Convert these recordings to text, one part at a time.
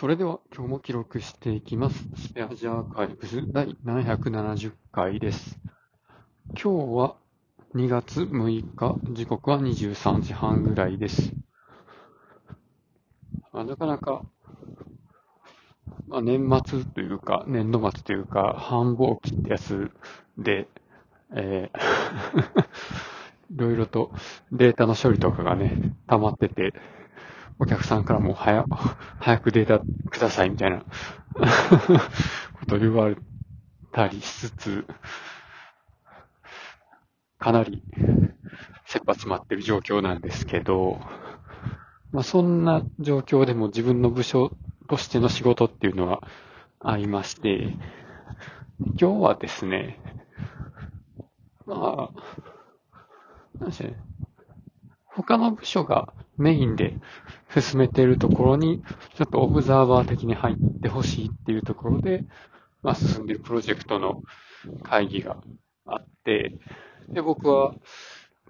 それでは今日も記録していきます。スペアジアーカイブス第770回です。今日は2月6日、時刻は23時半ぐらいです。まあなかなか、まあ、年末というか、年度末というか、繁忙期ってやつで、えー いろいろとデータの処理とかがね、溜まってて、お客さんからも早、早くデータくださいみたいな こと言われたりしつつ、かなり切羽詰まってる状況なんですけど、まあそんな状況でも自分の部署としての仕事っていうのはありまして、今日はですね、まあ、なんしょうね。他の部署がメインで進めているところに、ちょっとオブザーバー的に入ってほしいっていうところで、まあ、進んでいるプロジェクトの会議があって、で、僕は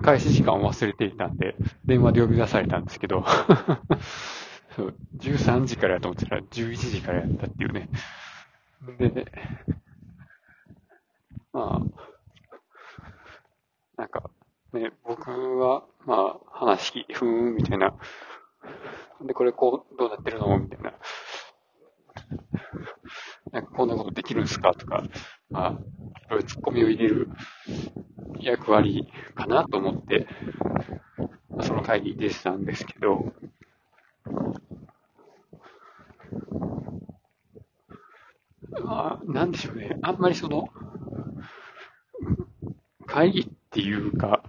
開始時間を忘れていたんで、電話で呼び出されたんですけど、そう13時からやと思ってたら11時からやったっていうね。で、まあ、なんか、ね、僕は、まあ、話聞き、ふーん、みたいな。で、これこう、どうなってるの？みたいな。なんか、こんなことできるんすか？とか、まあ、いろいろ突っ込みを入れる役割かなと思って、まあその会議に出てたんですけど、まあ、なんでしょうね。あんまりその、会議っていうか、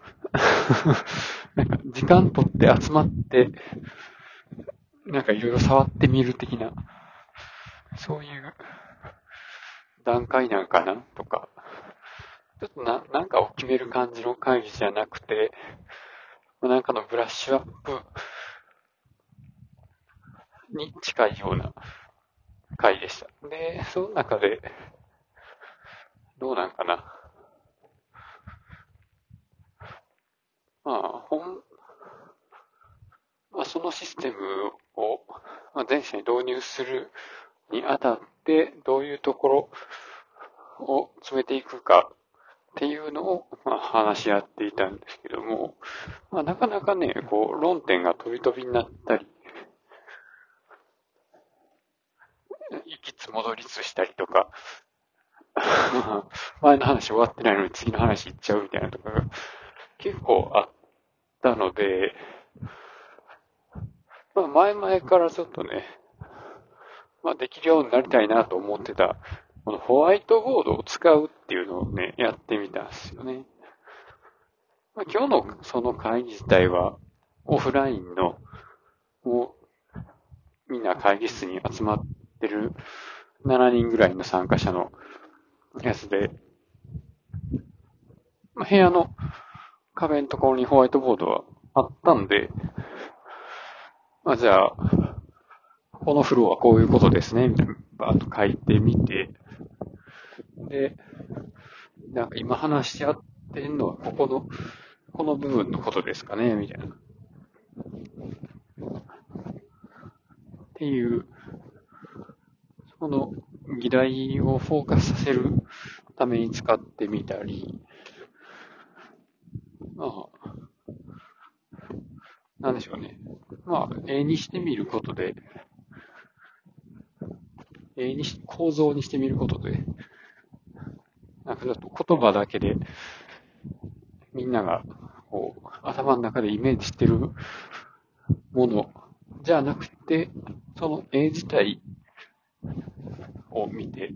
なんか時間取って集まって、なんかいろいろ触ってみる的な、そういう段階なんかなとか、ちょっとな、なんかを決める感じの会議じゃなくて、なんかのブラッシュアップに近いような会でした。で、その中で、どうなんかな。まあ、ほん、まあ、そシステムを、全社に導入するにあたって、どういうところを詰めていくかっていうのを、まあ、話し合っていたんですけども、まあ、なかなかね、こう、論点が飛び飛びになったり、行きつ戻りつしたりとか、前の話終わってないのに次の話行っちゃうみたいなとかが結構あったので、まあ前々からちょっとね、まあできるようになりたいなと思ってた、このホワイトボードを使うっていうのをね、やってみたんですよね。まあ、今日のその会議自体はオフラインの、もうみんな会議室に集まってる7人ぐらいの参加者のやつで、まあ、部屋の壁のところにホワイトボードはあったんで、まあ、じゃあ、このフローはこういうことですね、みたいな、バーッと書いてみて、で、なんか今話し合ってんのはここの、この部分のことですかね、みたいな。っていう、その議題をフォーカスさせるために使ってみたり、まあ、なんでしょうね。まあ、絵にしてみることで、絵にし、構造にしてみることで、なんかちょっと言葉だけで、みんなが、こう、頭の中でイメージしてるものじゃなくて、その絵自体を見て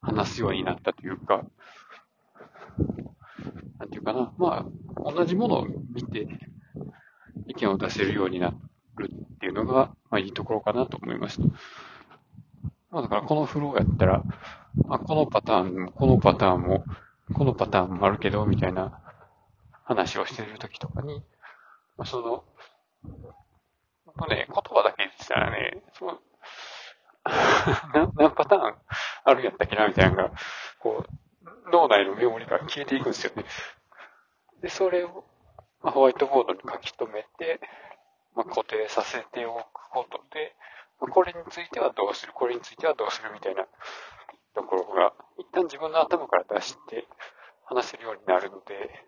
話すようになったというか、なんていうかな。まあ、同じものを見て意見を出せるようになっるっていうのが、まあいいところかなと思いました。まあだからこのフローやったら、あ、このパターンも、このパターンも、このパターンもあるけど、みたいな話をしてるときとかに、まあ、その、まあね、言葉だけ言ってたらね、その、な何パターンあるんやったっけなみたいなのが、こう、脳内のメモリから消えていくんですよね。で、それを、まあ、ホワイトボードに書き留めて、固定させておくことで、これについてはどうする、これについてはどうするみたいなところが、一旦自分の頭から出して話せるようになるので、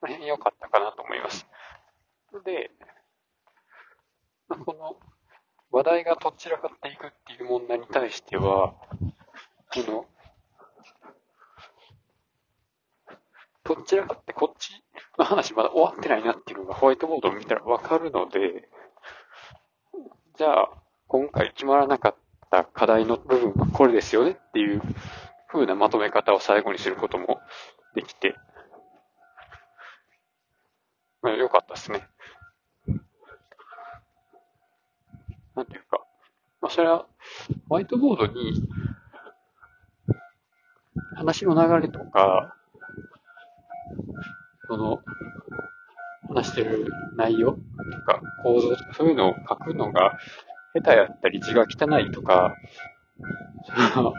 この辺良かったかなと思います。で、この話題がとっちらかっていくっていう問題に対しては、この、とっちらかってこっちの話まだ終わってないなっていうのがホワイトボードを見たらわかるので、じゃあ、今回決まらなかった課題の部分はこれですよねっていう風なまとめ方を最後にすることもできて、まあ、よかったですね。なんていうか、まあ、それは、ホワイトボードに、話の流れとか、その、話してる内容とか構造とかそういうのを書くのが下手やったり字が汚いとか、その、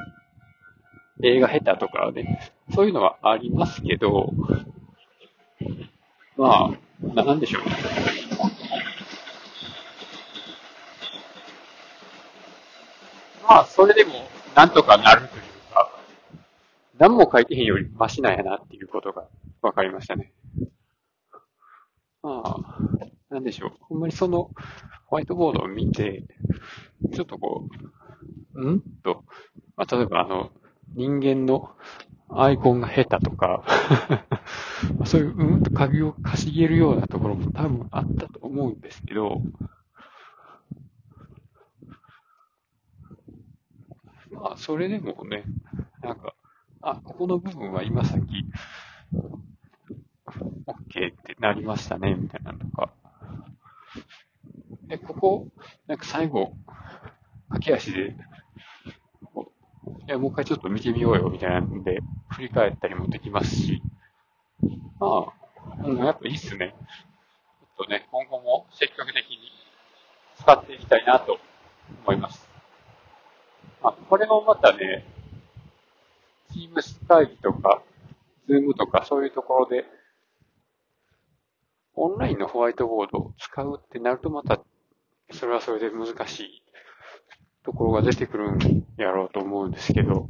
映画下手とかね、そういうのはありますけど、まあ、なんでしょうね。まあ、それでも、なんとかなるというか、何も書いてへんよりマシなんやなっていうことが分かりましたね。まあ、なんでしょう。ほんまにその、ホワイトボードを見て、ちょっとこう、ん？と、まあ、例えばあの、人間のアイコンが下手とか そういう、うんと鍵を稼げるようなところも多分あったと思うんですけど、まあ、それでもね、なんか、あ、ここの部分は今さっき、なりましたね、みたいなのか。え、ここ、なんか最後、駆け足で、いや、もう一回ちょっと見てみようよ、みたいなんで、振り返ったりもできますし、まあ、うん、やっぱいいっすね。ちょっとね、今後も積極的に使っていきたいなと思います。あ、これもまたね、Teams 会議とか、Zoom とかそういうところで、オンラインのホワイトボードを使うってなるとまた、それはそれで難しいところが出てくるんやろうと思うんですけど、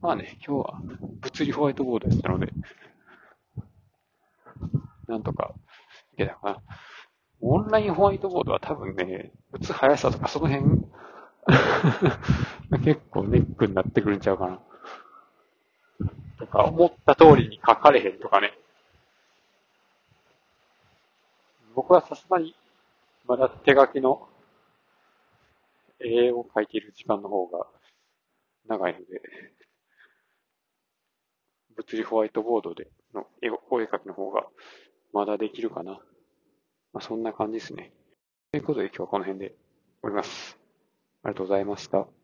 まあね、今日は物理ホワイトボードやったので、なんとかいけたかな。オンラインホワイトボードは多分ね、打つ速さとかその辺 結構ネックになってくるんちゃうかな。とか、思った通りに書かれへんとかね。僕はさすがに、まだ手書きの絵を描いている時間の方が長いので、物理ホワイトボードでの絵をお絵描きの方がまだできるかな。まあ、そんな感じですね。ということで今日はこの辺で終わります。ありがとうございました。